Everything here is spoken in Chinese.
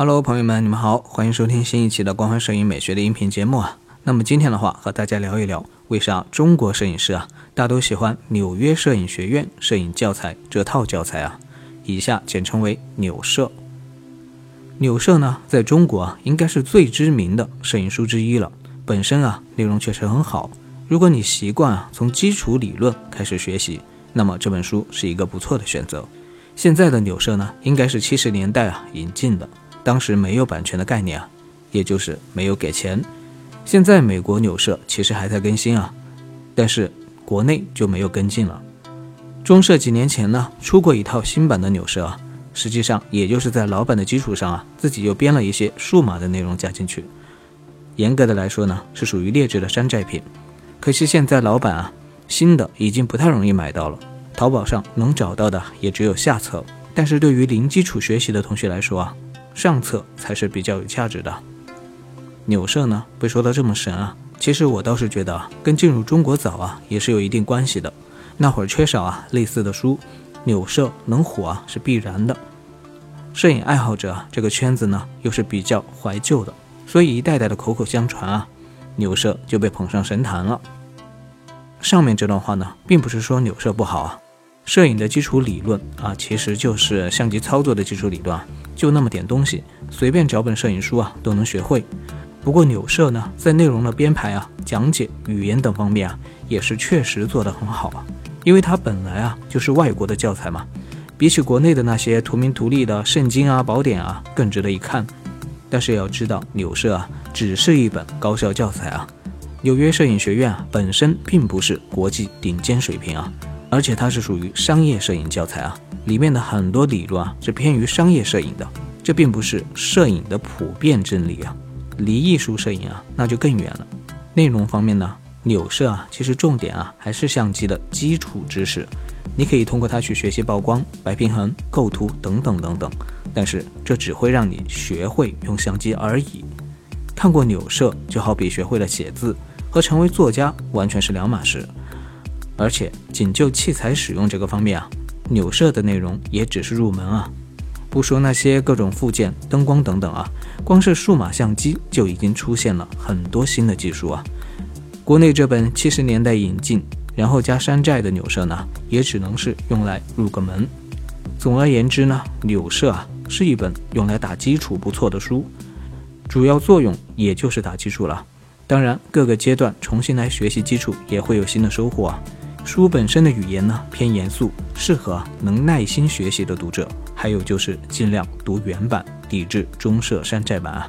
Hello，朋友们，你们好，欢迎收听新一期的光环摄影美学的音频节目啊。那么今天的话，和大家聊一聊，为啥中国摄影师啊，大都喜欢纽约摄影学院摄影教材这套教材啊？以下简称为纽摄。纽摄呢，在中国啊，应该是最知名的摄影书之一了。本身啊，内容确实很好。如果你习惯啊，从基础理论开始学习，那么这本书是一个不错的选择。现在的纽摄呢，应该是七十年代啊引进的。当时没有版权的概念啊，也就是没有给钱。现在美国纽社其实还在更新啊，但是国内就没有跟进了。中社几年前呢出过一套新版的纽社啊，实际上也就是在老版的基础上啊，自己又编了一些数码的内容加进去。严格的来说呢，是属于劣质的山寨品。可惜现在老版啊，新的已经不太容易买到了，淘宝上能找到的也只有下册。但是对于零基础学习的同学来说啊，上册才是比较有价值的。纽社呢被说的这么神啊，其实我倒是觉得啊，跟进入中国早啊也是有一定关系的。那会儿缺少啊类似的书，纽社能火啊是必然的。摄影爱好者这个圈子呢又是比较怀旧的，所以一代代的口口相传啊，纽社就被捧上神坛了。上面这段话呢，并不是说纽社不好啊。摄影的基础理论啊，其实就是相机操作的基础理论，就那么点东西，随便找本摄影书啊都能学会。不过纽摄呢，在内容的编排啊、讲解、语言等方面啊，也是确实做得很好啊。因为它本来啊就是外国的教材嘛，比起国内的那些图名图利的圣经啊、宝典啊，更值得一看。但是要知道，纽摄啊只是一本高校教材啊，纽约摄影学院啊本身并不是国际顶尖水平啊。而且它是属于商业摄影教材啊，里面的很多理论啊是偏于商业摄影的，这并不是摄影的普遍真理啊，离艺术摄影啊那就更远了。内容方面呢，纽摄啊其实重点啊还是相机的基础知识，你可以通过它去学习曝光、白平衡、构图等等等等，但是这只会让你学会用相机而已。看过纽摄就好比学会了写字，和成为作家完全是两码事。而且仅就器材使用这个方面啊，纽摄的内容也只是入门啊，不说那些各种附件、灯光等等啊，光是数码相机就已经出现了很多新的技术啊。国内这本七十年代引进，然后加山寨的纽摄呢，也只能是用来入个门。总而言之呢，纽摄啊是一本用来打基础不错的书，主要作用也就是打基础了。当然，各个阶段重新来学习基础也会有新的收获啊。书本身的语言呢偏严肃，适合能耐心学习的读者。还有就是尽量读原版，抵制中社山寨版啊。